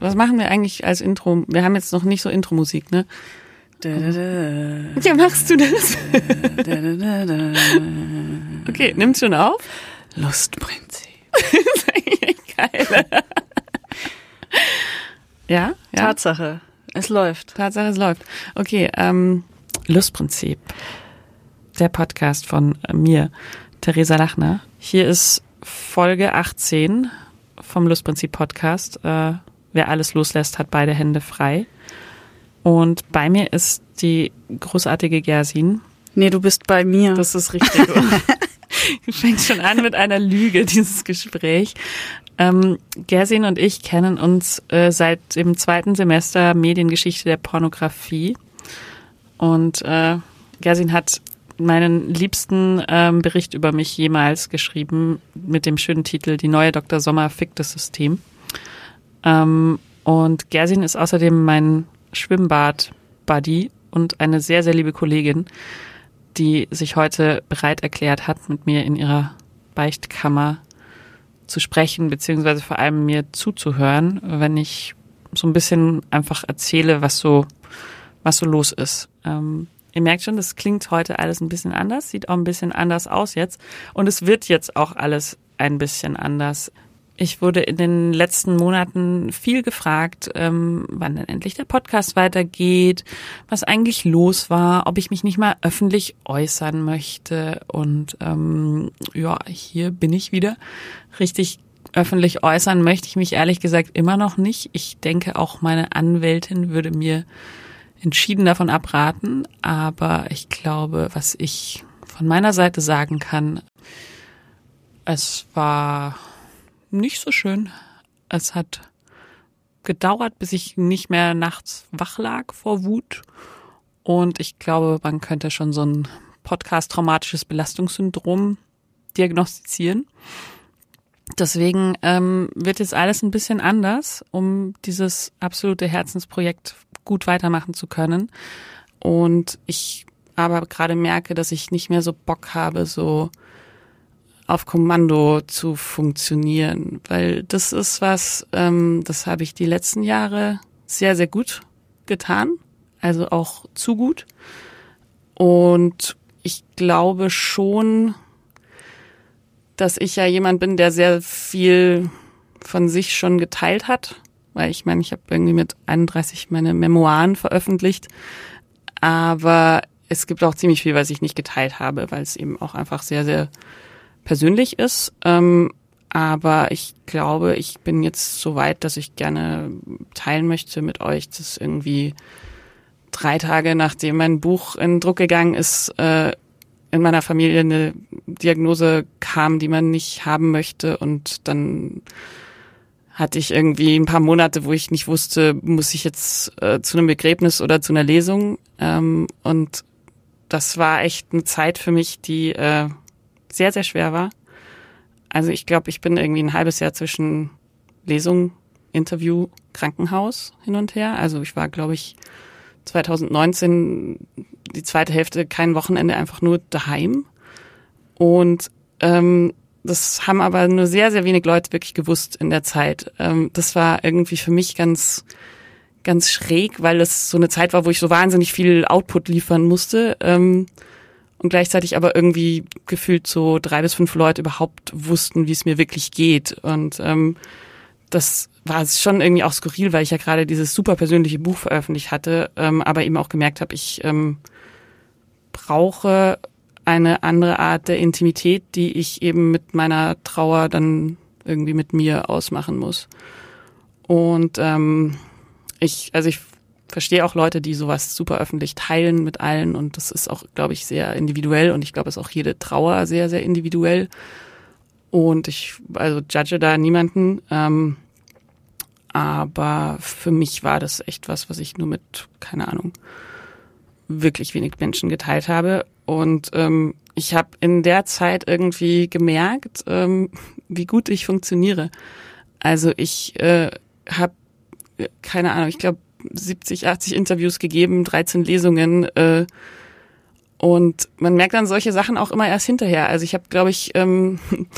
Was machen wir eigentlich als Intro? Wir haben jetzt noch nicht so Intro-Musik, ne? Ja, machst du das? okay, nimmst schon auf? Lustprinzip. das ist eigentlich geil. ja, ja. Tatsache. Es läuft. Tatsache, es läuft. Okay, ähm, Lustprinzip. Der Podcast von mir, Theresa Lachner. Hier ist Folge 18 vom Lustprinzip Podcast. Äh, wer alles loslässt, hat beide Hände frei. Und bei mir ist die großartige Gersin. Nee, du bist bei mir. Das ist richtig. Fängt schon an mit einer Lüge, dieses Gespräch. Ähm, Gersin und ich kennen uns äh, seit dem zweiten Semester Mediengeschichte der Pornografie. Und äh, Gersin hat meinen liebsten ähm, Bericht über mich jemals geschrieben mit dem schönen Titel Die neue Dr. Sommer fickt das System. Ähm, und Gersin ist außerdem mein Schwimmbad-Buddy und eine sehr, sehr liebe Kollegin, die sich heute bereit erklärt hat, mit mir in ihrer Beichtkammer zu sprechen, beziehungsweise vor allem mir zuzuhören, wenn ich so ein bisschen einfach erzähle, was so, was so los ist. Ähm, ihr merkt schon, das klingt heute alles ein bisschen anders, sieht auch ein bisschen anders aus jetzt. Und es wird jetzt auch alles ein bisschen anders. Ich wurde in den letzten Monaten viel gefragt, ähm, wann denn endlich der Podcast weitergeht, was eigentlich los war, ob ich mich nicht mal öffentlich äußern möchte. Und ähm, ja, hier bin ich wieder. Richtig öffentlich äußern möchte ich mich ehrlich gesagt immer noch nicht. Ich denke, auch meine Anwältin würde mir entschieden davon abraten. Aber ich glaube, was ich von meiner Seite sagen kann, es war nicht so schön. Es hat gedauert, bis ich nicht mehr nachts wach lag vor Wut. Und ich glaube, man könnte schon so ein Podcast-traumatisches Belastungssyndrom diagnostizieren. Deswegen ähm, wird jetzt alles ein bisschen anders, um dieses absolute Herzensprojekt gut weitermachen zu können. Und ich aber gerade merke, dass ich nicht mehr so Bock habe, so auf Kommando zu funktionieren, weil das ist was, ähm, das habe ich die letzten Jahre sehr, sehr gut getan, also auch zu gut. Und ich glaube schon, dass ich ja jemand bin, der sehr viel von sich schon geteilt hat, weil ich meine, ich habe irgendwie mit 31 meine Memoiren veröffentlicht, aber es gibt auch ziemlich viel, was ich nicht geteilt habe, weil es eben auch einfach sehr, sehr persönlich ist. Ähm, aber ich glaube, ich bin jetzt so weit, dass ich gerne teilen möchte mit euch, dass irgendwie drei Tage nachdem mein Buch in Druck gegangen ist, äh, in meiner Familie eine Diagnose kam, die man nicht haben möchte. Und dann hatte ich irgendwie ein paar Monate, wo ich nicht wusste, muss ich jetzt äh, zu einem Begräbnis oder zu einer Lesung. Ähm, und das war echt eine Zeit für mich, die äh, sehr, sehr schwer war. Also ich glaube, ich bin irgendwie ein halbes Jahr zwischen Lesung, Interview, Krankenhaus hin und her. Also ich war, glaube ich, 2019 die zweite Hälfte kein Wochenende einfach nur daheim. Und ähm, das haben aber nur sehr, sehr wenig Leute wirklich gewusst in der Zeit. Ähm, das war irgendwie für mich ganz, ganz schräg, weil es so eine Zeit war, wo ich so wahnsinnig viel Output liefern musste. Ähm, und gleichzeitig aber irgendwie gefühlt so drei bis fünf Leute überhaupt wussten, wie es mir wirklich geht. Und ähm, das war schon irgendwie auch skurril, weil ich ja gerade dieses super persönliche Buch veröffentlicht hatte, ähm, aber eben auch gemerkt habe, ich ähm, brauche eine andere Art der Intimität, die ich eben mit meiner Trauer dann irgendwie mit mir ausmachen muss. Und ähm, ich, also ich verstehe auch Leute, die sowas super öffentlich teilen mit allen und das ist auch, glaube ich, sehr individuell und ich glaube, es ist auch jede Trauer sehr, sehr individuell. Und ich, also judge da niemanden. Ähm, aber für mich war das echt was, was ich nur mit, keine Ahnung, wirklich wenig Menschen geteilt habe. Und ähm, ich habe in der Zeit irgendwie gemerkt, ähm, wie gut ich funktioniere. Also ich äh, habe, keine Ahnung, ich glaube 70, 80 Interviews gegeben, 13 Lesungen. Äh, und man merkt dann solche Sachen auch immer erst hinterher. Also ich habe, glaube ich, ähm,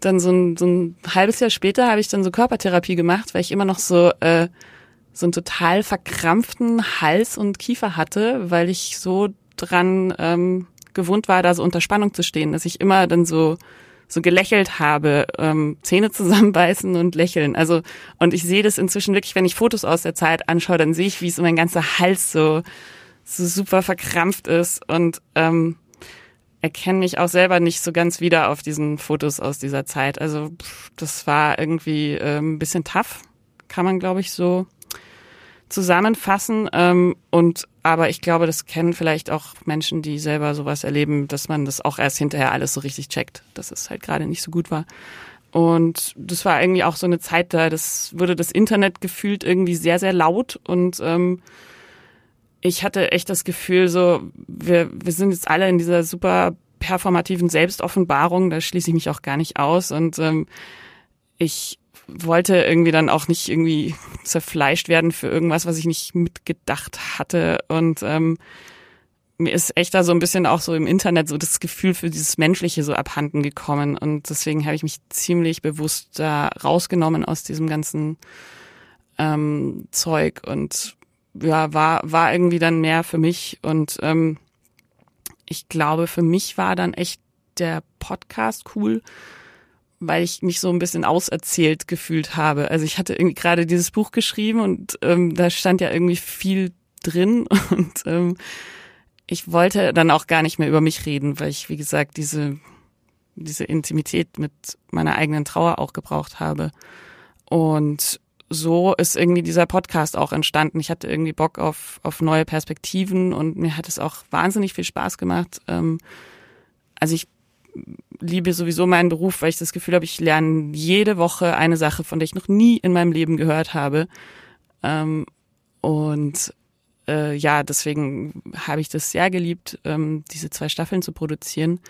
dann so ein, so ein halbes Jahr später habe ich dann so Körpertherapie gemacht, weil ich immer noch so äh, so einen total verkrampften Hals und Kiefer hatte, weil ich so dran ähm, gewohnt war, da so unter Spannung zu stehen, dass ich immer dann so so gelächelt habe, ähm, Zähne zusammenbeißen und lächeln. Also und ich sehe das inzwischen wirklich, wenn ich Fotos aus der Zeit anschaue, dann sehe ich, wie so mein ganzer Hals so so super verkrampft ist und ähm, erkenne mich auch selber nicht so ganz wieder auf diesen Fotos aus dieser Zeit. Also pff, das war irgendwie äh, ein bisschen tough, kann man glaube ich so zusammenfassen. Ähm, und aber ich glaube, das kennen vielleicht auch Menschen, die selber sowas erleben, dass man das auch erst hinterher alles so richtig checkt, dass es halt gerade nicht so gut war. Und das war irgendwie auch so eine Zeit da, das wurde das Internet gefühlt irgendwie sehr, sehr laut und ähm, ich hatte echt das Gefühl, so, wir, wir sind jetzt alle in dieser super performativen Selbstoffenbarung, da schließe ich mich auch gar nicht aus. Und ähm, ich wollte irgendwie dann auch nicht irgendwie zerfleischt werden für irgendwas, was ich nicht mitgedacht hatte. Und ähm, mir ist echt da so ein bisschen auch so im Internet so das Gefühl für dieses Menschliche so abhanden gekommen. Und deswegen habe ich mich ziemlich bewusst da rausgenommen aus diesem ganzen ähm, Zeug und ja, war, war irgendwie dann mehr für mich. Und ähm, ich glaube, für mich war dann echt der Podcast cool, weil ich mich so ein bisschen auserzählt gefühlt habe. Also ich hatte irgendwie gerade dieses Buch geschrieben und ähm, da stand ja irgendwie viel drin und ähm, ich wollte dann auch gar nicht mehr über mich reden, weil ich, wie gesagt, diese, diese Intimität mit meiner eigenen Trauer auch gebraucht habe. Und so ist irgendwie dieser Podcast auch entstanden. Ich hatte irgendwie Bock auf, auf neue Perspektiven und mir hat es auch wahnsinnig viel Spaß gemacht. Ähm, also ich liebe sowieso meinen Beruf, weil ich das Gefühl habe, ich lerne jede Woche eine Sache, von der ich noch nie in meinem Leben gehört habe. Ähm, und äh, ja, deswegen habe ich das sehr geliebt, ähm, diese zwei Staffeln zu produzieren.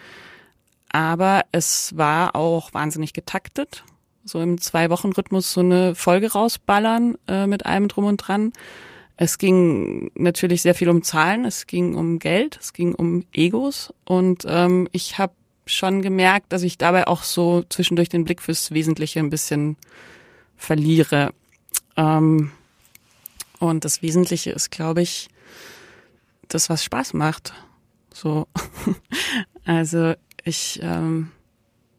Aber es war auch wahnsinnig getaktet so im Zwei-Wochen-Rhythmus so eine Folge rausballern äh, mit allem drum und dran. Es ging natürlich sehr viel um Zahlen, es ging um Geld, es ging um Egos und ähm, ich habe schon gemerkt, dass ich dabei auch so zwischendurch den Blick fürs Wesentliche ein bisschen verliere. Ähm, und das Wesentliche ist, glaube ich, das, was Spaß macht. So, also ich, ähm,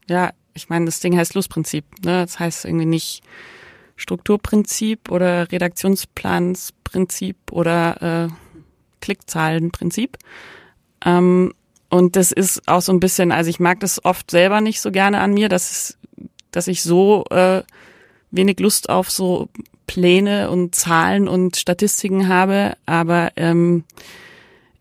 ja, ich meine, das Ding heißt Lustprinzip. Ne? Das heißt irgendwie nicht Strukturprinzip oder Redaktionsplansprinzip oder äh, Klickzahlenprinzip. Ähm, und das ist auch so ein bisschen, also ich mag das oft selber nicht so gerne an mir, dass, dass ich so äh, wenig Lust auf so Pläne und Zahlen und Statistiken habe, aber ähm,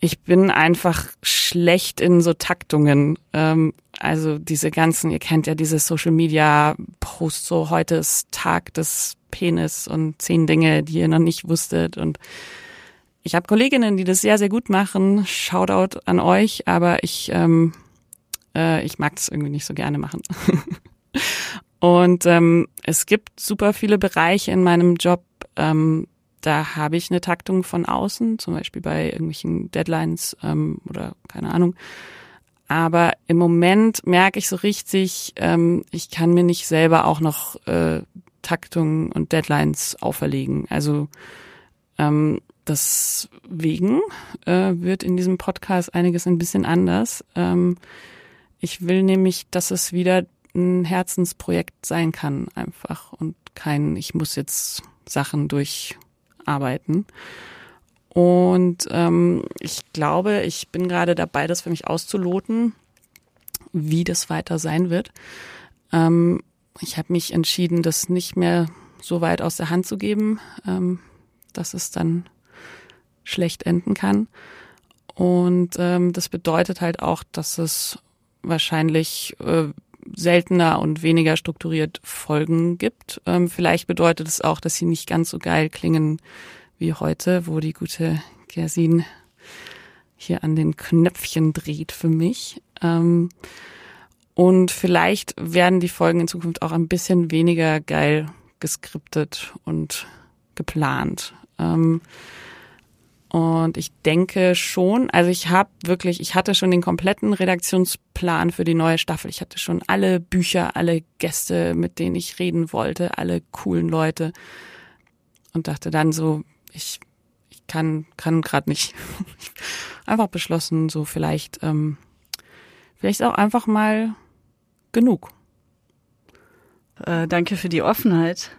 ich bin einfach schlecht in so Taktungen. Ähm, also diese ganzen, ihr kennt ja diese Social Media Posts, so heute ist Tag des Penis und zehn Dinge, die ihr noch nicht wusstet. Und ich habe Kolleginnen, die das sehr, sehr gut machen. Shoutout an euch, aber ich, ähm, äh, ich mag das irgendwie nicht so gerne machen. und ähm, es gibt super viele Bereiche in meinem Job, ähm, da habe ich eine Taktung von außen, zum Beispiel bei irgendwelchen Deadlines ähm, oder keine Ahnung. Aber im Moment merke ich so richtig, ähm, ich kann mir nicht selber auch noch äh, Taktungen und Deadlines auferlegen. Also ähm, deswegen äh, wird in diesem Podcast einiges ein bisschen anders. Ähm, ich will nämlich, dass es wieder ein Herzensprojekt sein kann, einfach und kein, ich muss jetzt Sachen durcharbeiten. Und ähm, ich glaube, ich bin gerade dabei, das für mich auszuloten, wie das weiter sein wird. Ähm, ich habe mich entschieden, das nicht mehr so weit aus der Hand zu geben, ähm, dass es dann schlecht enden kann. Und ähm, das bedeutet halt auch, dass es wahrscheinlich äh, seltener und weniger strukturiert Folgen gibt. Ähm, vielleicht bedeutet es auch, dass sie nicht ganz so geil klingen wie heute, wo die gute Gersin hier an den Knöpfchen dreht für mich. Ähm, und vielleicht werden die Folgen in Zukunft auch ein bisschen weniger geil geskriptet und geplant. Ähm, und ich denke schon, also ich habe wirklich, ich hatte schon den kompletten Redaktionsplan für die neue Staffel. Ich hatte schon alle Bücher, alle Gäste, mit denen ich reden wollte, alle coolen Leute. Und dachte dann so, ich, ich kann, kann gerade nicht. einfach beschlossen, so vielleicht, ähm, vielleicht auch einfach mal genug. Äh, danke für die Offenheit.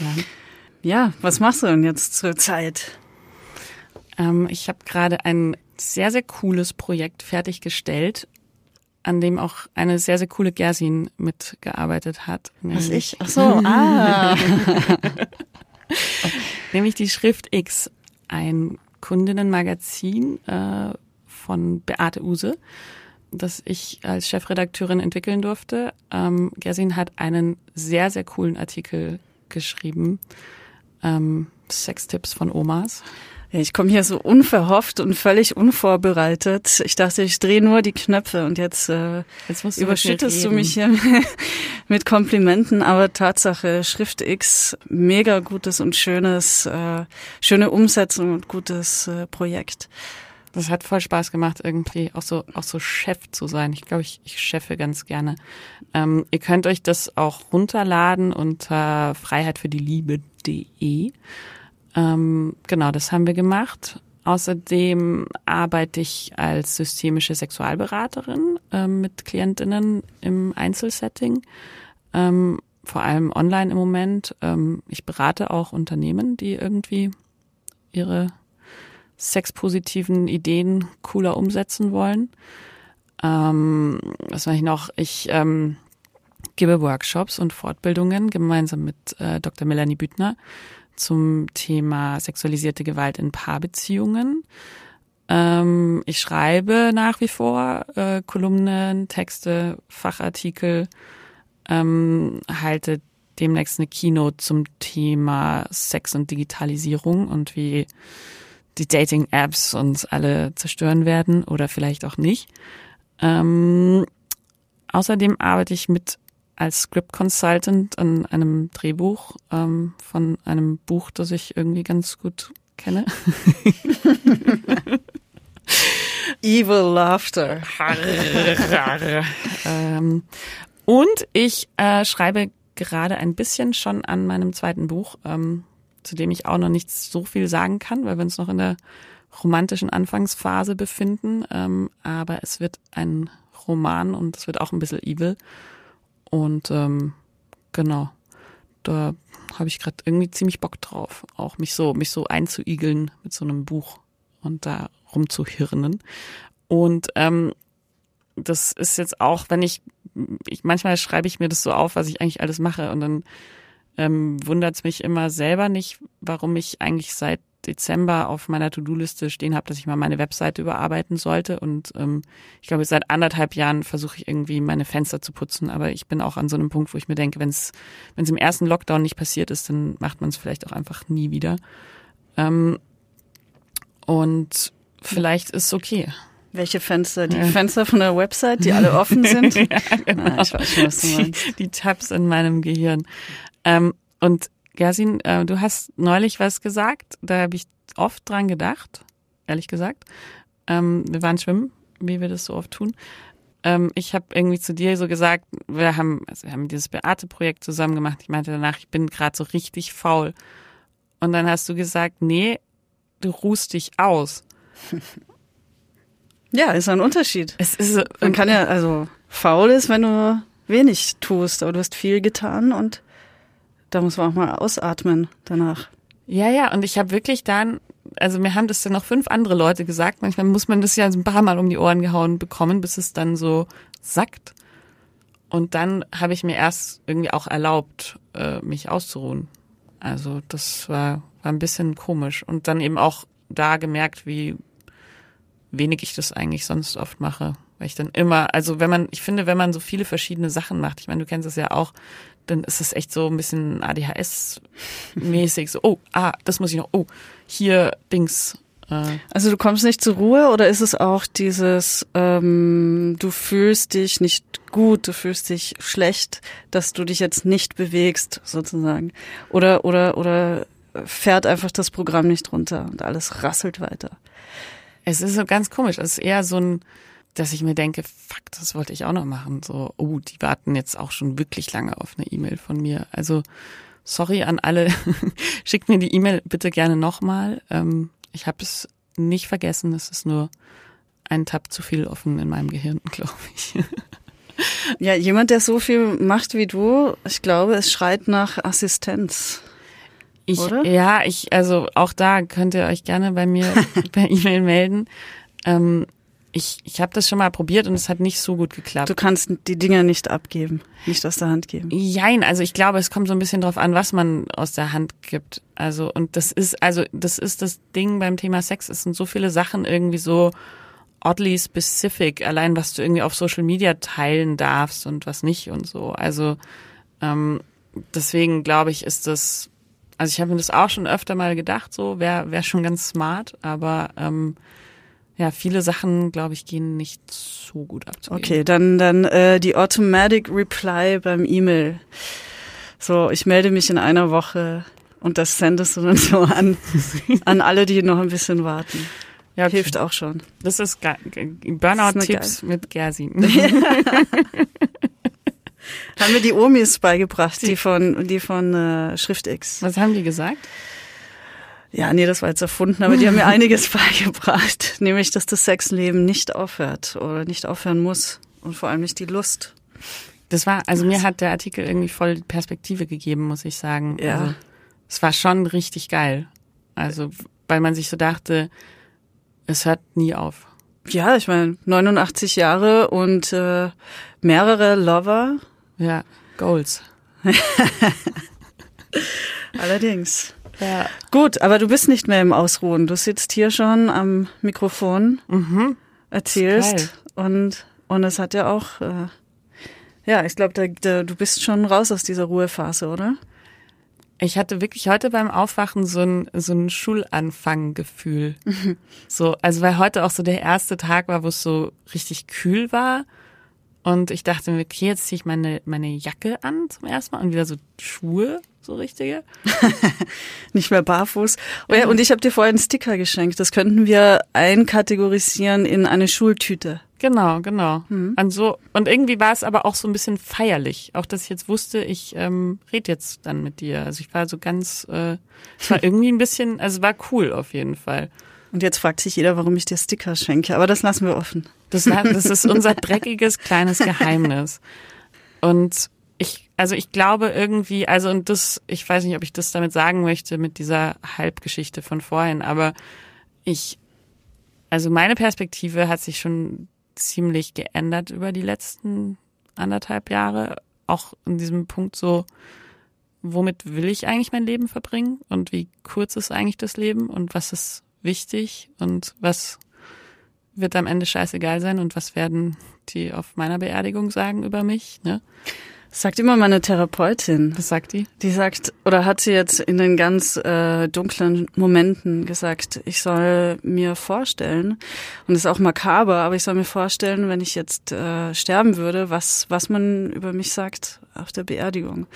ja. ja, was machst du denn jetzt zur Zeit? Ähm, ich habe gerade ein sehr, sehr cooles Projekt fertiggestellt, an dem auch eine sehr, sehr coole Gersin mitgearbeitet hat. Was ich? Ach so, ah. nämlich die Schrift X, ein Kundinnenmagazin äh, von Beate Use, das ich als Chefredakteurin entwickeln durfte. Ähm, Gersin hat einen sehr, sehr coolen Artikel geschrieben. Ähm, Sextipps von Omas. Ich komme hier so unverhofft und völlig unvorbereitet. Ich dachte, ich drehe nur die Knöpfe und jetzt, äh, jetzt überschüttest du mich hier mit Komplimenten. Aber Tatsache, Schrift X, mega gutes und schönes, äh, schöne Umsetzung und gutes äh, Projekt. Das hat voll Spaß gemacht, irgendwie auch so, auch so Chef zu sein. Ich glaube, ich, ich chefe ganz gerne. Ähm, ihr könnt euch das auch runterladen unter freiheitfürdieliebe.de. Ähm, genau, das haben wir gemacht. Außerdem arbeite ich als systemische Sexualberaterin äh, mit Klientinnen im Einzelsetting, ähm, vor allem online im Moment. Ähm, ich berate auch Unternehmen, die irgendwie ihre sexpositiven Ideen cooler umsetzen wollen. Ähm, was mache ich noch? Ich ähm, gebe Workshops und Fortbildungen gemeinsam mit äh, Dr. Melanie Büttner zum Thema sexualisierte Gewalt in Paarbeziehungen. Ähm, ich schreibe nach wie vor äh, Kolumnen, Texte, Fachartikel, ähm, halte demnächst eine Keynote zum Thema Sex und Digitalisierung und wie die Dating-Apps uns alle zerstören werden oder vielleicht auch nicht. Ähm, außerdem arbeite ich mit als Script Consultant an einem Drehbuch ähm, von einem Buch, das ich irgendwie ganz gut kenne. Evil Laughter. ähm, und ich äh, schreibe gerade ein bisschen schon an meinem zweiten Buch, ähm, zu dem ich auch noch nicht so viel sagen kann, weil wir uns noch in der romantischen Anfangsphase befinden. Ähm, aber es wird ein Roman und es wird auch ein bisschen evil. Und ähm, genau, da habe ich gerade irgendwie ziemlich Bock drauf, auch mich so mich so einzuigeln mit so einem Buch und da rumzuhirnen. Und ähm, das ist jetzt auch, wenn ich, ich manchmal schreibe ich mir das so auf, was ich eigentlich alles mache und dann ähm, wundert es mich immer selber nicht, warum ich eigentlich seit Dezember auf meiner To-Do-Liste stehen habe, dass ich mal meine Webseite überarbeiten sollte. Und ähm, ich glaube, seit anderthalb Jahren versuche ich irgendwie meine Fenster zu putzen. Aber ich bin auch an so einem Punkt, wo ich mir denke, wenn es wenn es im ersten Lockdown nicht passiert ist, dann macht man es vielleicht auch einfach nie wieder. Ähm, und vielleicht ist es okay. Welche Fenster? Die ja. Fenster von der Website, die alle offen sind? ja, genau. Ah, ich weiß schon, was du meinst. Die, die Tabs in meinem Gehirn. Ähm, und Gersin, äh, du hast neulich was gesagt, da habe ich oft dran gedacht, ehrlich gesagt. Ähm, wir waren schwimmen, wie wir das so oft tun. ähm, ich habe irgendwie zu dir so gesagt, wir haben, also wir haben dieses Beate-Projekt zusammen gemacht. Ich meinte danach, ich bin gerade so richtig faul. Und dann hast du gesagt, nee, du ruhst dich aus. Ja, ist ein Unterschied. Es ist Man kann ja, also faul ist, wenn du wenig tust, aber du hast viel getan und da muss man auch mal ausatmen danach. Ja, ja, und ich habe wirklich dann, also mir haben das dann noch fünf andere Leute gesagt. Manchmal muss man das ja ein paar Mal um die Ohren gehauen bekommen, bis es dann so sackt. Und dann habe ich mir erst irgendwie auch erlaubt, äh, mich auszuruhen. Also das war, war ein bisschen komisch. Und dann eben auch da gemerkt, wie wenig ich das eigentlich sonst oft mache. Weil ich dann immer, also wenn man, ich finde, wenn man so viele verschiedene Sachen macht, ich meine, du kennst es ja auch, dann ist es echt so ein bisschen ADHS-mäßig, so, oh, ah, das muss ich noch, oh, hier Dings. Äh. Also du kommst nicht zur Ruhe oder ist es auch dieses, ähm, du fühlst dich nicht gut, du fühlst dich schlecht, dass du dich jetzt nicht bewegst, sozusagen. Oder, oder, oder fährt einfach das Programm nicht runter und alles rasselt weiter. Es ist so ganz komisch. Es ist eher so ein, dass ich mir denke, fuck, das wollte ich auch noch machen. So, oh, die warten jetzt auch schon wirklich lange auf eine E-Mail von mir. Also, sorry an alle. Schickt mir die E-Mail bitte gerne nochmal. Ähm, ich habe es nicht vergessen. Es ist nur ein Tab zu viel offen in meinem Gehirn, glaube ich. ja, jemand, der so viel macht wie du, ich glaube, es schreit nach Assistenz. Ich, Oder? Ja, ich, also auch da könnt ihr euch gerne bei mir per E-Mail melden. Ähm, ich, ich habe das schon mal probiert und es hat nicht so gut geklappt. Du kannst die Dinge nicht abgeben, nicht aus der Hand geben. Jein, also ich glaube, es kommt so ein bisschen drauf an, was man aus der Hand gibt. Also und das ist also das ist das Ding beim Thema Sex. Es sind so viele Sachen irgendwie so oddly specific, allein was du irgendwie auf Social Media teilen darfst und was nicht und so. Also ähm, deswegen glaube ich, ist das. Also ich habe mir das auch schon öfter mal gedacht, so wäre wär schon ganz smart, aber ähm, ja, viele Sachen, glaube ich, gehen nicht so gut abzugeben. Okay, dann, dann äh, die Automatic Reply beim E-Mail. So, ich melde mich in einer Woche und das sendest du dann so an, an alle, die noch ein bisschen warten. Ja, okay. Hilft auch schon. Das ist Burnout-Tipps mit Gersi. haben mir die Omis beigebracht, die von, die von äh, SchriftX. Was haben die gesagt? Ja, nee, das war jetzt erfunden, aber die haben mir einiges beigebracht. Nämlich, dass das Sexleben nicht aufhört oder nicht aufhören muss. Und vor allem nicht die Lust. Das war, also mir hat der Artikel irgendwie voll Perspektive gegeben, muss ich sagen. Ja. Also, es war schon richtig geil. Also, weil man sich so dachte, es hört nie auf. Ja, ich meine, 89 Jahre und äh, mehrere Lover. Ja, Goals. Allerdings. Ja. Gut, aber du bist nicht mehr im Ausruhen. Du sitzt hier schon am Mikrofon, mhm. erzählst und und es hat ja auch, äh, ja, ich glaube, du bist schon raus aus dieser Ruhephase, oder? Ich hatte wirklich heute beim Aufwachen so ein, so ein Schulanfanggefühl. Mhm. So, also weil heute auch so der erste Tag war, wo es so richtig kühl war. Und ich dachte mir, okay, jetzt ziehe ich meine, meine Jacke an zum ersten Mal und wieder so Schuhe so richtige. Nicht mehr barfuß. Oh ja, und ich habe dir vorher einen Sticker geschenkt. Das könnten wir einkategorisieren in eine Schultüte. Genau, genau. Mhm. Und, so, und irgendwie war es aber auch so ein bisschen feierlich. Auch, dass ich jetzt wusste, ich ähm, rede jetzt dann mit dir. Also ich war so ganz, äh, es war irgendwie ein bisschen, also war cool auf jeden Fall. Und jetzt fragt sich jeder, warum ich dir Sticker schenke. Aber das lassen wir offen. Das, das ist unser dreckiges kleines Geheimnis. Und also ich glaube irgendwie, also und das, ich weiß nicht, ob ich das damit sagen möchte mit dieser Halbgeschichte von vorhin, aber ich, also meine Perspektive hat sich schon ziemlich geändert über die letzten anderthalb Jahre. Auch in diesem Punkt so, womit will ich eigentlich mein Leben verbringen und wie kurz ist eigentlich das Leben und was ist wichtig und was wird am Ende scheißegal sein und was werden die auf meiner Beerdigung sagen über mich, ne? Sagt immer meine Therapeutin. Was sagt die? Die sagt, oder hat sie jetzt in den ganz äh, dunklen Momenten gesagt, ich soll mir vorstellen, und das ist auch makaber, aber ich soll mir vorstellen, wenn ich jetzt äh, sterben würde, was, was man über mich sagt auf der Beerdigung.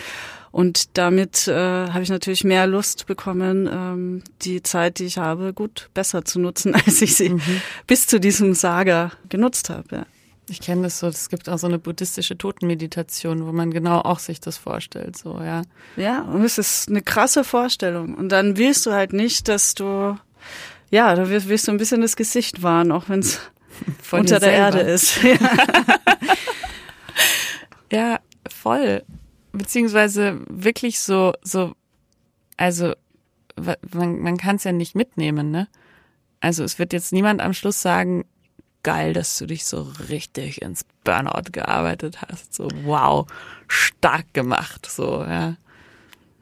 Und damit äh, habe ich natürlich mehr Lust bekommen, ähm, die Zeit, die ich habe, gut besser zu nutzen, als ich sie mhm. bis zu diesem Saga genutzt habe. Ja. Ich kenne das so, es gibt auch so eine buddhistische Totenmeditation, wo man genau auch sich das vorstellt, so, ja. Ja, und es ist eine krasse Vorstellung. Und dann willst du halt nicht, dass du, ja, da willst, willst du ein bisschen das Gesicht wahren, auch wenn es unter der Erde ist. ja, voll. Beziehungsweise wirklich so, so, also man, man kann es ja nicht mitnehmen, ne? Also es wird jetzt niemand am Schluss sagen, geil, dass du dich so richtig ins Burnout gearbeitet hast. So, wow, stark gemacht, so, ja.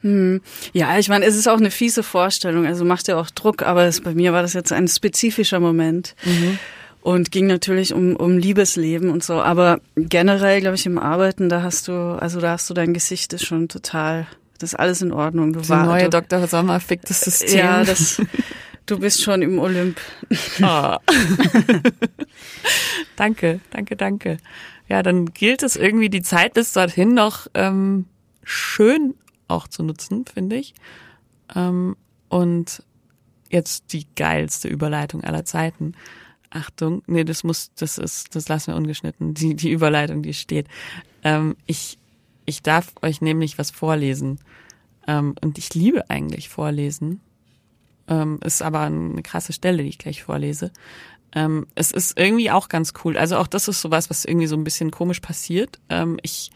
Hm. Ja, ich meine, es ist auch eine fiese Vorstellung, also macht ja auch Druck, aber es, bei mir war das jetzt ein spezifischer Moment. Mhm. Und ging natürlich um, um Liebesleben und so. Aber generell, glaube ich, im Arbeiten, da hast du, also da hast du dein Gesicht ist schon total, das ist alles in Ordnung. Du Die war, neue du, Dr. Sommer fickt das System. Ja, das, Du bist schon im Olymp. Oh. danke, danke, danke. Ja, dann gilt es irgendwie die Zeit bis dorthin noch ähm, schön auch zu nutzen, finde ich. Ähm, und jetzt die geilste Überleitung aller Zeiten. Achtung, nee, das muss, das ist, das lassen wir ungeschnitten. Die, die Überleitung, die steht. Ähm, ich, ich darf euch nämlich was vorlesen. Ähm, und ich liebe eigentlich vorlesen. Ähm, ist aber eine krasse Stelle, die ich gleich vorlese. Ähm, es ist irgendwie auch ganz cool. Also auch das ist sowas, was irgendwie so ein bisschen komisch passiert. Ähm, ich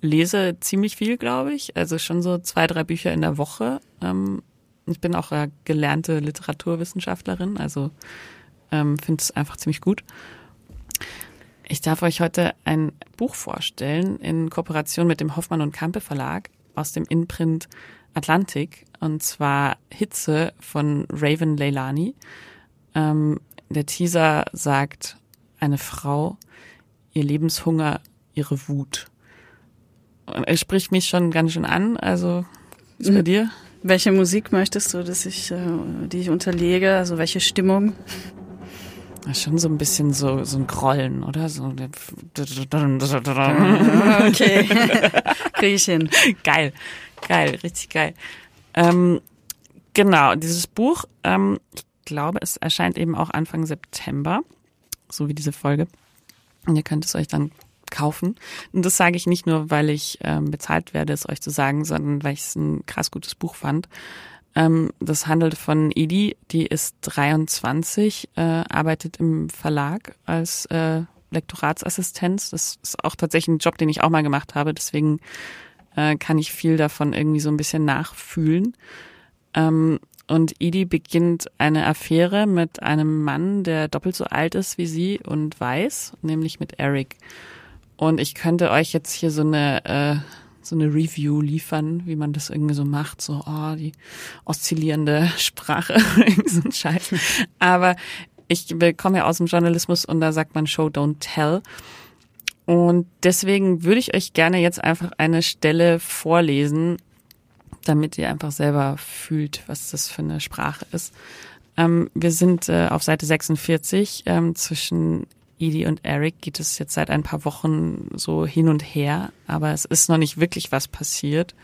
lese ziemlich viel, glaube ich. Also schon so zwei, drei Bücher in der Woche. Ähm, ich bin auch eine gelernte Literaturwissenschaftlerin, also ähm, finde es einfach ziemlich gut. Ich darf euch heute ein Buch vorstellen in Kooperation mit dem Hoffmann und Kampe Verlag aus dem Inprint Atlantik und zwar Hitze von Raven Leilani. Ähm, der Teaser sagt, eine Frau, ihr Lebenshunger, ihre Wut. Und er spricht mich schon ganz schön an, also ist bei mhm. dir? Welche Musik möchtest du, dass ich, äh, die ich unterlege? Also welche Stimmung? Schon so ein bisschen so, so ein Grollen, oder? So. Okay. Krieg ich hin. Geil. Geil, richtig geil. Ähm, genau, dieses Buch, ähm, ich glaube, es erscheint eben auch Anfang September, so wie diese Folge. Und ihr könnt es euch dann kaufen. Und das sage ich nicht nur, weil ich ähm, bezahlt werde, es euch zu sagen, sondern weil ich es ein krass gutes Buch fand. Ähm, das handelt von Idi, die ist 23, äh, arbeitet im Verlag als äh, Lektoratsassistenz. Das ist auch tatsächlich ein Job, den ich auch mal gemacht habe. Deswegen äh, kann ich viel davon irgendwie so ein bisschen nachfühlen. Ähm, und Edie beginnt eine Affäre mit einem Mann, der doppelt so alt ist wie sie und weiß, nämlich mit Eric. Und ich könnte euch jetzt hier so eine äh, so eine Review liefern, wie man das irgendwie so macht, so oh, die oszillierende Sprache, irgendwie so ein Scheiß. Aber ich komme ja aus dem Journalismus und da sagt man Show don't tell. Und deswegen würde ich euch gerne jetzt einfach eine Stelle vorlesen, damit ihr einfach selber fühlt, was das für eine Sprache ist. Ähm, wir sind äh, auf Seite 46. Ähm, zwischen Edie und Eric geht es jetzt seit ein paar Wochen so hin und her, aber es ist noch nicht wirklich was passiert.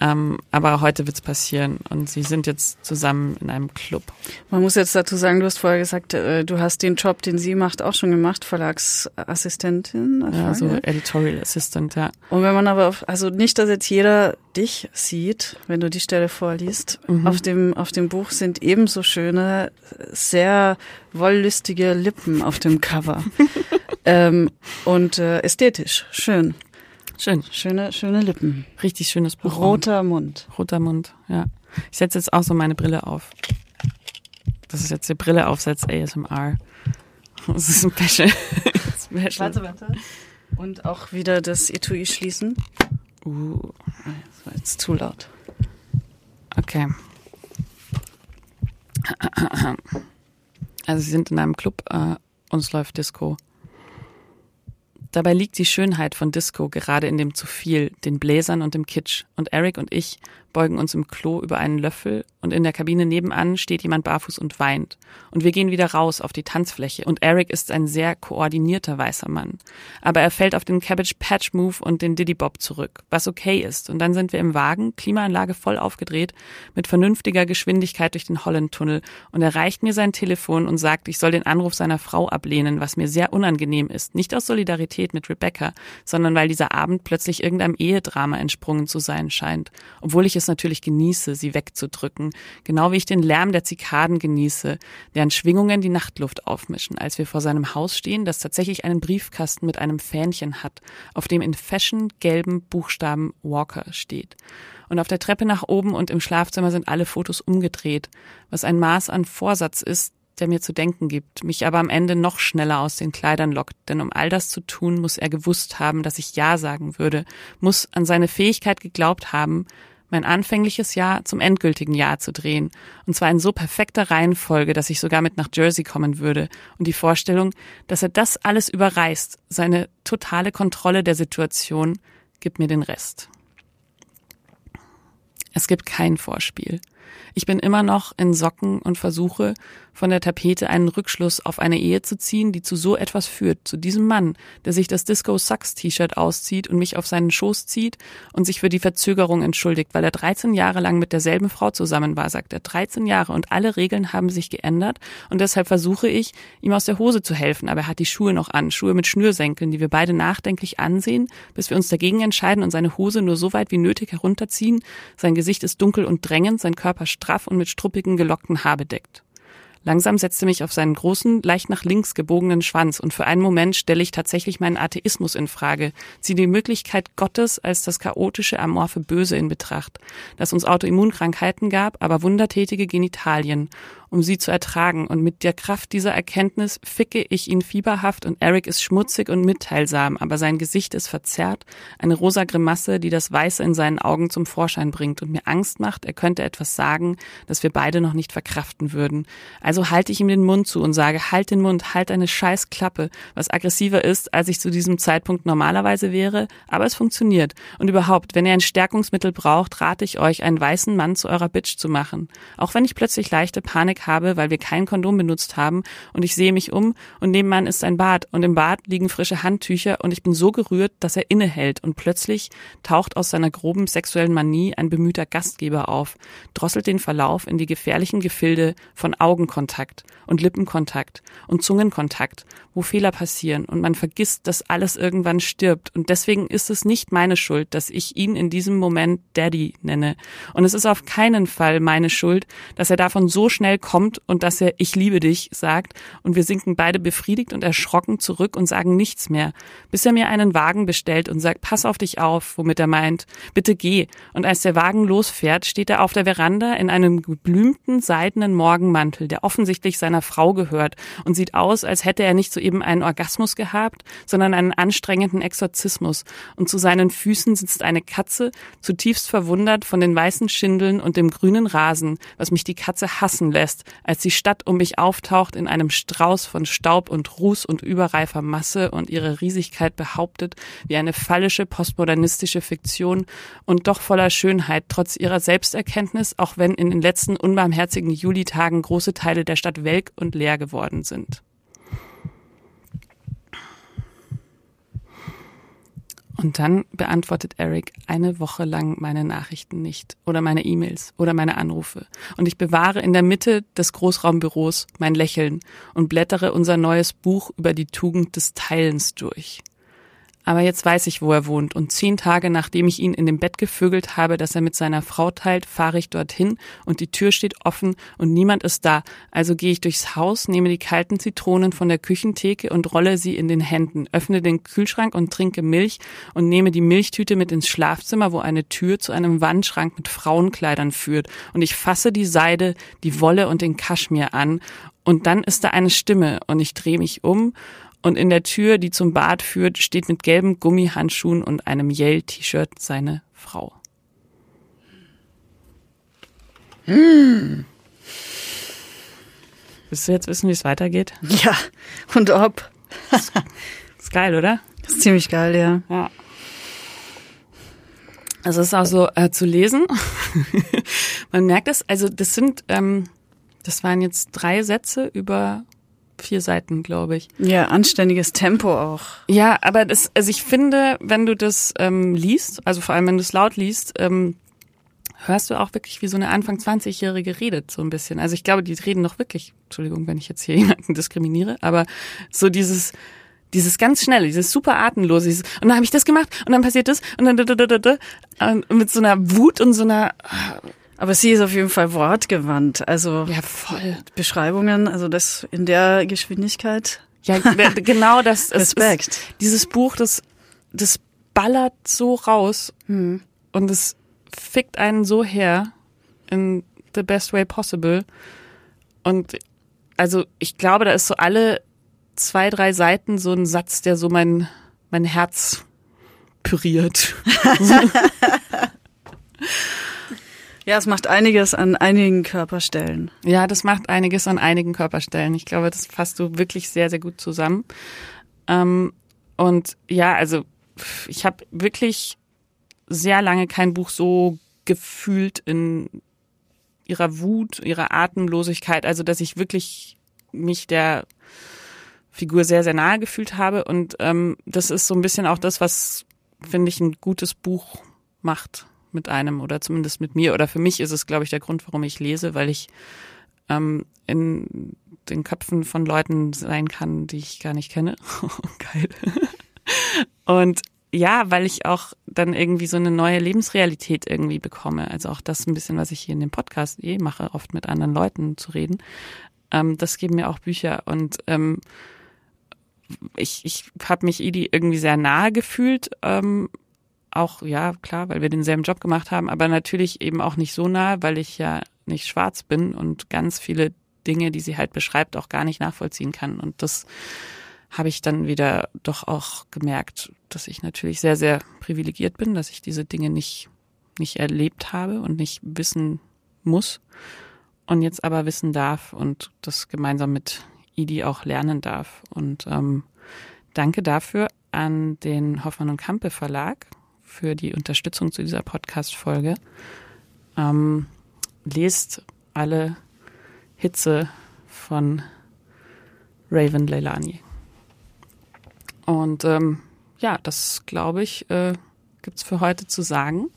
Ähm, aber heute wird's passieren und sie sind jetzt zusammen in einem Club. Man muss jetzt dazu sagen, du hast vorher gesagt, äh, du hast den Job, den sie macht, auch schon gemacht, Verlagsassistentin. Ja, so Editorial Assistant, ja. Und wenn man aber, auf, also nicht, dass jetzt jeder dich sieht, wenn du die Stelle vorliest, mhm. auf dem, auf dem Buch sind ebenso schöne, sehr wollüstige Lippen auf dem Cover. ähm, und äh, ästhetisch, schön. Schön. Schöne, schöne Lippen. Richtig schönes Buch. Roter Mund. Roter Mund, ja. Ich setze jetzt auch so meine Brille auf. Das ist jetzt die Brille aufsetz ASMR. Das ist ein Special. Special. Warte, warte. Und auch wieder das Etui schließen. Uh. Das war jetzt zu laut. Okay. Also sie sind in einem Club äh, und es läuft Disco. Dabei liegt die Schönheit von Disco gerade in dem zu viel, den Bläsern und dem Kitsch. Und Eric und ich beugen uns im Klo über einen Löffel und in der Kabine nebenan steht jemand barfuß und weint. Und wir gehen wieder raus auf die Tanzfläche und Eric ist ein sehr koordinierter weißer Mann. Aber er fällt auf den Cabbage Patch Move und den Diddy Bob zurück, was okay ist. Und dann sind wir im Wagen, Klimaanlage voll aufgedreht, mit vernünftiger Geschwindigkeit durch den Holland-Tunnel und er reicht mir sein Telefon und sagt, ich soll den Anruf seiner Frau ablehnen, was mir sehr unangenehm ist. Nicht aus Solidarität mit Rebecca, sondern weil dieser Abend plötzlich irgendeinem Ehedrama entsprungen zu sein scheint. Obwohl ich es es natürlich genieße, sie wegzudrücken, genau wie ich den Lärm der Zikaden genieße, deren Schwingungen die Nachtluft aufmischen, als wir vor seinem Haus stehen, das tatsächlich einen Briefkasten mit einem Fähnchen hat, auf dem in fashion gelben Buchstaben Walker steht. Und auf der Treppe nach oben und im Schlafzimmer sind alle Fotos umgedreht, was ein Maß an Vorsatz ist, der mir zu denken gibt, mich aber am Ende noch schneller aus den Kleidern lockt, denn um all das zu tun, muss er gewusst haben, dass ich Ja sagen würde, muss an seine Fähigkeit geglaubt haben, mein anfängliches Jahr zum endgültigen Jahr zu drehen. Und zwar in so perfekter Reihenfolge, dass ich sogar mit nach Jersey kommen würde. Und die Vorstellung, dass er das alles überreißt, seine totale Kontrolle der Situation, gibt mir den Rest. Es gibt kein Vorspiel. Ich bin immer noch in Socken und versuche, von der Tapete einen Rückschluss auf eine Ehe zu ziehen, die zu so etwas führt, zu diesem Mann, der sich das Disco Sucks T-Shirt auszieht und mich auf seinen Schoß zieht und sich für die Verzögerung entschuldigt, weil er 13 Jahre lang mit derselben Frau zusammen war, sagt er. 13 Jahre und alle Regeln haben sich geändert und deshalb versuche ich, ihm aus der Hose zu helfen, aber er hat die Schuhe noch an, Schuhe mit Schnürsenkeln, die wir beide nachdenklich ansehen, bis wir uns dagegen entscheiden und seine Hose nur so weit wie nötig herunterziehen. Sein Gesicht ist dunkel und drängend, sein Körper straff und mit struppigen, gelockten Haar bedeckt. Langsam setzte mich auf seinen großen, leicht nach links gebogenen Schwanz und für einen Moment stelle ich tatsächlich meinen Atheismus in Frage, ziehe die Möglichkeit Gottes als das chaotische, amorphe Böse in Betracht, das uns Autoimmunkrankheiten gab, aber wundertätige Genitalien um sie zu ertragen. Und mit der Kraft dieser Erkenntnis ficke ich ihn fieberhaft und Eric ist schmutzig und mitteilsam, aber sein Gesicht ist verzerrt, eine rosa Grimasse, die das Weiße in seinen Augen zum Vorschein bringt und mir Angst macht, er könnte etwas sagen, das wir beide noch nicht verkraften würden. Also halte ich ihm den Mund zu und sage, halt den Mund, halt eine scheiß was aggressiver ist, als ich zu diesem Zeitpunkt normalerweise wäre, aber es funktioniert. Und überhaupt, wenn ihr ein Stärkungsmittel braucht, rate ich euch, einen weißen Mann zu eurer Bitch zu machen. Auch wenn ich plötzlich leichte Panik habe, weil wir kein Kondom benutzt haben. Und ich sehe mich um und nebenan ist ein Bad. Und im Bad liegen frische Handtücher und ich bin so gerührt, dass er innehält. Und plötzlich taucht aus seiner groben sexuellen Manie ein bemühter Gastgeber auf, drosselt den Verlauf in die gefährlichen Gefilde von Augenkontakt und Lippenkontakt und Zungenkontakt, wo Fehler passieren und man vergisst, dass alles irgendwann stirbt. Und deswegen ist es nicht meine Schuld, dass ich ihn in diesem Moment Daddy nenne. Und es ist auf keinen Fall meine Schuld, dass er davon so schnell kommt und dass er Ich liebe dich sagt und wir sinken beide befriedigt und erschrocken zurück und sagen nichts mehr, bis er mir einen Wagen bestellt und sagt, pass auf dich auf, womit er meint, bitte geh. Und als der Wagen losfährt, steht er auf der Veranda in einem geblümten seidenen Morgenmantel, der offensichtlich seiner Frau gehört und sieht aus, als hätte er nicht soeben einen Orgasmus gehabt, sondern einen anstrengenden Exorzismus. Und zu seinen Füßen sitzt eine Katze, zutiefst verwundert von den weißen Schindeln und dem grünen Rasen, was mich die Katze hassen lässt lässt, als die Stadt um mich auftaucht in einem Strauß von Staub und Ruß und überreifer Masse und ihre Riesigkeit behauptet, wie eine fallische postmodernistische Fiktion und doch voller Schönheit, trotz ihrer Selbsterkenntnis, auch wenn in den letzten unbarmherzigen Julitagen große Teile der Stadt welk und leer geworden sind. Und dann beantwortet Eric eine Woche lang meine Nachrichten nicht oder meine E-Mails oder meine Anrufe. Und ich bewahre in der Mitte des Großraumbüros mein Lächeln und blättere unser neues Buch über die Tugend des Teilens durch. Aber jetzt weiß ich, wo er wohnt. Und zehn Tage nachdem ich ihn in dem Bett gevögelt habe, das er mit seiner Frau teilt, fahre ich dorthin und die Tür steht offen und niemand ist da. Also gehe ich durchs Haus, nehme die kalten Zitronen von der Küchentheke und rolle sie in den Händen, öffne den Kühlschrank und trinke Milch und nehme die Milchtüte mit ins Schlafzimmer, wo eine Tür zu einem Wandschrank mit Frauenkleidern führt. Und ich fasse die Seide, die Wolle und den Kaschmir an und dann ist da eine Stimme und ich drehe mich um und in der Tür, die zum Bad führt, steht mit gelben Gummihandschuhen und einem Yell-T-Shirt seine Frau. Hm. Willst du jetzt wissen, wie es weitergeht? Ja, und ob. ist, ist geil, oder? Das ist ziemlich geil, ja. Ja. Also es ist auch so äh, zu lesen. Man merkt es, also das sind, ähm, das waren jetzt drei Sätze über vier Seiten, glaube ich. Ja, anständiges Tempo auch. Ja, aber das, also ich finde, wenn du das ähm, liest, also vor allem wenn du es laut liest, ähm, hörst du auch wirklich wie so eine Anfang 20-Jährige redet, so ein bisschen. Also ich glaube, die reden noch wirklich, Entschuldigung, wenn ich jetzt hier jemanden diskriminiere, aber so dieses, dieses ganz schnelle, dieses super atemlose, dieses, und dann habe ich das gemacht und dann passiert das und dann da, da, da, da, mit so einer Wut und so einer aber sie ist auf jeden Fall wortgewandt. Also ja, voll. Beschreibungen, also das in der Geschwindigkeit. Ja, genau das. Respekt. Ist, dieses Buch, das, das ballert so raus hm. und es fickt einen so her in the best way possible. Und also ich glaube, da ist so alle zwei, drei Seiten so ein Satz, der so mein, mein Herz püriert. ja, es macht einiges an einigen Körperstellen. Ja, das macht einiges an einigen Körperstellen. Ich glaube, das fasst du wirklich sehr, sehr gut zusammen. Ähm, und ja, also ich habe wirklich sehr lange kein Buch so gefühlt in ihrer Wut, ihrer Atemlosigkeit, also dass ich wirklich mich der Figur sehr, sehr nahe gefühlt habe. Und ähm, das ist so ein bisschen auch das, was, finde ich, ein gutes Buch macht mit einem oder zumindest mit mir. Oder für mich ist es, glaube ich, der Grund, warum ich lese, weil ich ähm, in den Köpfen von Leuten sein kann, die ich gar nicht kenne. Geil. Und ja, weil ich auch dann irgendwie so eine neue Lebensrealität irgendwie bekomme. Also auch das ein bisschen, was ich hier in dem Podcast eh mache, oft mit anderen Leuten zu reden. Ähm, das geben mir auch Bücher und ähm, ich, ich habe mich Idi irgendwie sehr nahe gefühlt. Ähm, auch, ja, klar, weil wir denselben Job gemacht haben, aber natürlich eben auch nicht so nah, weil ich ja nicht schwarz bin und ganz viele Dinge, die sie halt beschreibt, auch gar nicht nachvollziehen kann. Und das habe ich dann wieder doch auch gemerkt, dass ich natürlich sehr, sehr privilegiert bin, dass ich diese Dinge nicht, nicht erlebt habe und nicht wissen muss und jetzt aber wissen darf und das gemeinsam mit Idi auch lernen darf. Und ähm, danke dafür an den Hoffmann und Kampe Verlag für die Unterstützung zu dieser Podcast-Folge. Ähm, lest alle Hitze von Raven Leilani. Und ähm, ja, das glaube ich, äh, gibt für heute zu sagen.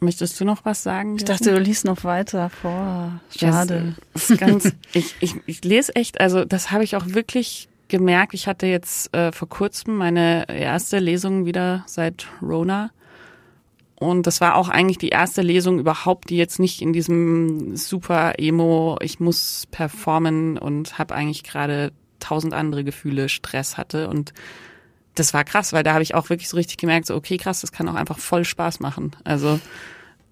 Möchtest du noch was sagen? Ich dachte, du liest noch weiter vor. Schade. Das ist ganz, ich, ich, ich lese echt, also das habe ich auch wirklich gemerkt. Ich hatte jetzt äh, vor kurzem meine erste Lesung wieder seit Rona. Und das war auch eigentlich die erste Lesung überhaupt, die jetzt nicht in diesem super Emo, ich muss performen und habe eigentlich gerade tausend andere Gefühle, Stress hatte. Und das war krass, weil da habe ich auch wirklich so richtig gemerkt, so okay, krass, das kann auch einfach voll Spaß machen. Also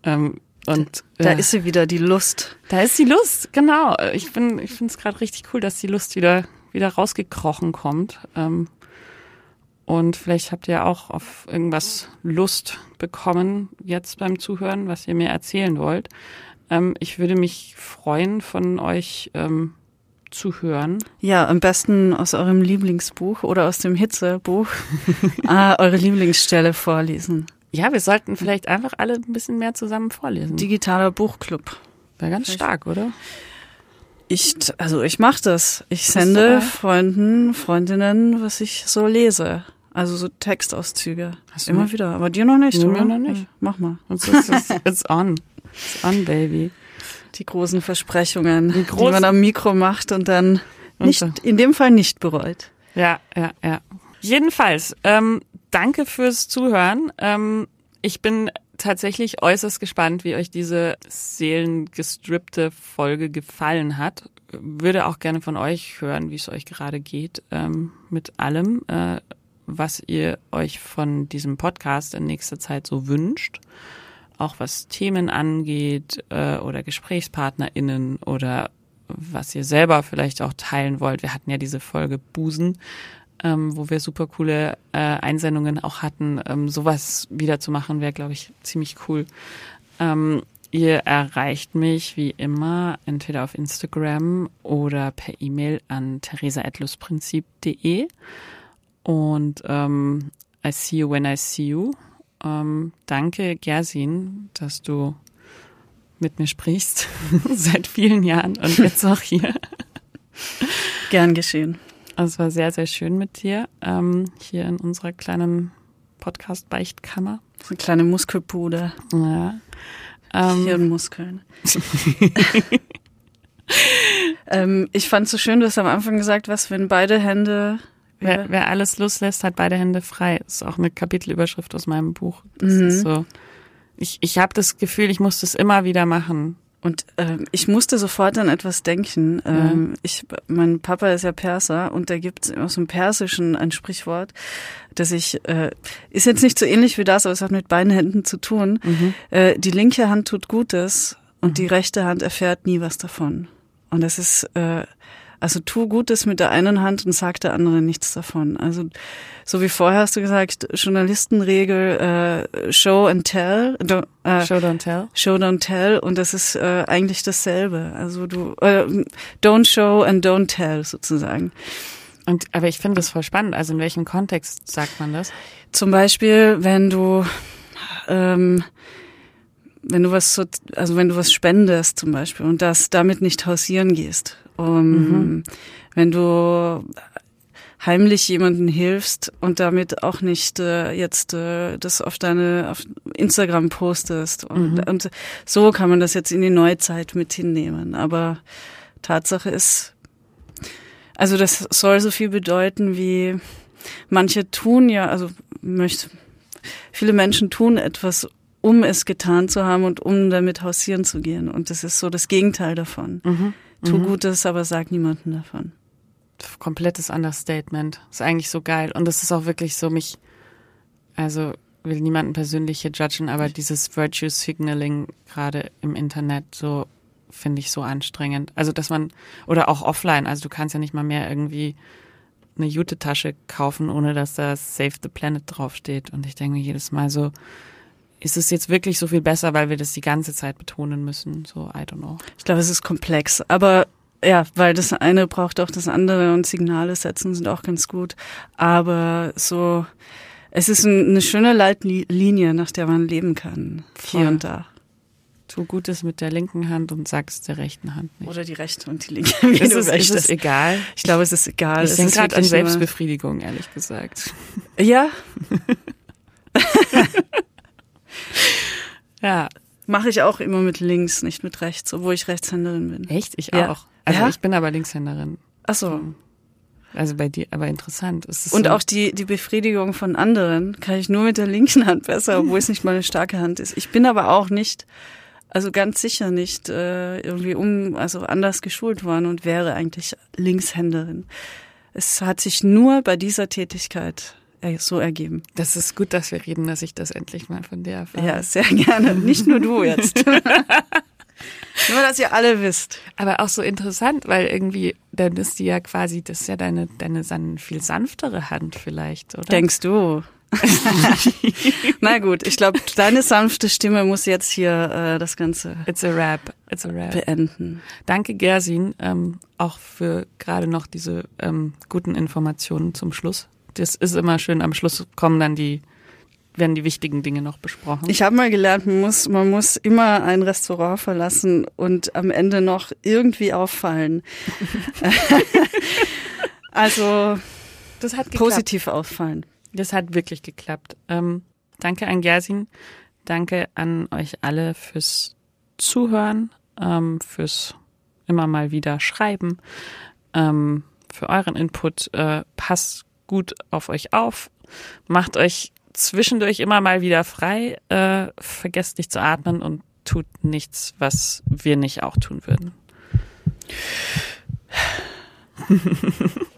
ähm, und da äh, ist sie wieder, die Lust. Da ist die Lust, genau. Ich bin, ich finde es gerade richtig cool, dass die Lust wieder wieder rausgekrochen kommt. Ähm, und vielleicht habt ihr auch auf irgendwas Lust bekommen jetzt beim Zuhören, was ihr mir erzählen wollt. Ähm, ich würde mich freuen, von euch ähm, zu hören. Ja, am besten aus eurem Lieblingsbuch oder aus dem Hitzebuch ah, eure Lieblingsstelle vorlesen. Ja, wir sollten vielleicht einfach alle ein bisschen mehr zusammen vorlesen. Digitaler Buchclub. Wäre ganz vielleicht. stark, oder? Ich, also ich mache das. Ich sende Freunden, Freundinnen, was ich so lese. Also so Textauszüge. Hast Immer wieder. Aber dir noch nicht, Mir noch nicht. Mach mal. It's, it's on. It's on, baby die großen Versprechungen, die, großen, die man am Mikro macht und dann nicht, in dem Fall nicht bereut. Ja, ja, ja. Jedenfalls, ähm, danke fürs Zuhören. Ähm, ich bin tatsächlich äußerst gespannt, wie euch diese seelengestrippte Folge gefallen hat. Würde auch gerne von euch hören, wie es euch gerade geht ähm, mit allem, äh, was ihr euch von diesem Podcast in nächster Zeit so wünscht auch was Themen angeht äh, oder GesprächspartnerInnen oder was ihr selber vielleicht auch teilen wollt. Wir hatten ja diese Folge Busen, ähm, wo wir super coole äh, Einsendungen auch hatten. Ähm, sowas wieder zu machen, wäre, glaube ich, ziemlich cool. Ähm, ihr erreicht mich wie immer entweder auf Instagram oder per E-Mail an theresaetlusprinzip.de. Und ähm, I see you when I see you. Ähm, danke, Gersin, dass du mit mir sprichst seit vielen Jahren und jetzt auch hier. Gern geschehen. Also es war sehr, sehr schön mit dir ähm, hier in unserer kleinen Podcast-Beichtkammer. Eine kleine Muskelpude. Ja. Ähm, Hirnmuskeln. ähm, ich fand es so schön, du hast am Anfang gesagt, was, wenn beide Hände Wer, wer, alles loslässt, hat beide Hände frei. Das ist auch eine Kapitelüberschrift aus meinem Buch. Das mhm. ist so. Ich, ich habe das Gefühl, ich muss das immer wieder machen. Und ähm, ich musste sofort an etwas denken. Ähm, ja. ich, mein Papa ist ja Perser und da gibt es aus dem Persischen ein Sprichwort, das ich, äh, ist jetzt nicht so ähnlich wie das, aber es hat mit beiden Händen zu tun. Mhm. Äh, die linke Hand tut Gutes und mhm. die rechte Hand erfährt nie was davon. Und das ist äh, also tu Gutes mit der einen Hand und sag der anderen nichts davon. Also so wie vorher hast du gesagt, Journalistenregel äh, Show and Tell. Do, äh, show don't tell. Show don't tell und das ist äh, eigentlich dasselbe. Also du äh, don't show and don't tell sozusagen. Und aber ich finde das voll spannend. Also in welchem Kontext sagt man das? Zum Beispiel, wenn du ähm, wenn du was so, also wenn du was spendest zum Beispiel und das damit nicht hausieren gehst um, mhm. Wenn du heimlich jemanden hilfst und damit auch nicht äh, jetzt äh, das auf deine auf Instagram postest und, mhm. und so kann man das jetzt in die Neuzeit mit hinnehmen. Aber Tatsache ist, also das soll so viel bedeuten wie manche tun ja, also möchte viele Menschen tun etwas, um es getan zu haben und um damit hausieren zu gehen. Und das ist so das Gegenteil davon. Mhm. Tu mhm. Gutes, aber sag niemanden davon. Komplettes Understatement. Ist eigentlich so geil. Und es ist auch wirklich so, mich, also will niemanden persönlich hier judgen, aber dieses Virtue Signaling gerade im Internet so finde ich so anstrengend. Also dass man, oder auch offline, also du kannst ja nicht mal mehr irgendwie eine Jute-Tasche kaufen, ohne dass da Save the Planet draufsteht. Und ich denke mir jedes Mal so, ist es jetzt wirklich so viel besser, weil wir das die ganze Zeit betonen müssen? So, I don't know. Ich glaube, es ist komplex, aber ja, weil das eine braucht auch das andere und Signale setzen sind auch ganz gut. Aber so, es ist eine schöne Leitlinie, nach der man leben kann. Voll. Hier und da. Tu Gutes mit der linken Hand und sagst der rechten Hand nicht. Oder die rechte und die linke. Wie ist, es, ist es egal? Ich glaube, es ist egal. Ich denke gerade an Selbstbefriedigung, ehrlich gesagt. Ja. Ja. Mache ich auch immer mit links, nicht mit rechts, obwohl ich Rechtshänderin bin. Echt? Ich ja. auch. Also ja? ich bin aber Linkshänderin. Ach so. Also bei dir, aber interessant. und so auch die, die Befriedigung von anderen kann ich nur mit der linken Hand besser, obwohl es nicht mal eine starke Hand ist. Ich bin aber auch nicht, also ganz sicher nicht äh, irgendwie um, also anders geschult worden und wäre eigentlich Linkshänderin. Es hat sich nur bei dieser Tätigkeit so ergeben. Das ist gut, dass wir reden, dass ich das endlich mal von dir erfahre. Ja, sehr gerne. Nicht nur du jetzt. nur, dass ihr alle wisst. Aber auch so interessant, weil irgendwie, dann ist die ja quasi, das ist ja deine, deine viel sanftere Hand vielleicht, oder? Denkst du? Na gut, ich glaube, deine sanfte Stimme muss jetzt hier äh, das Ganze It's a rap. It's a rap. beenden. Danke, Gersin, ähm, auch für gerade noch diese ähm, guten Informationen zum Schluss das ist immer schön. Am Schluss kommen dann die werden die wichtigen Dinge noch besprochen. Ich habe mal gelernt, man muss, man muss immer ein Restaurant verlassen und am Ende noch irgendwie auffallen. also das hat positiv auffallen. Das hat wirklich geklappt. Ähm, danke an Gersin. Danke an euch alle fürs Zuhören, ähm, fürs immer mal wieder Schreiben, ähm, für euren Input. Äh, passt gut auf euch auf, macht euch zwischendurch immer mal wieder frei, äh, vergesst nicht zu atmen und tut nichts, was wir nicht auch tun würden.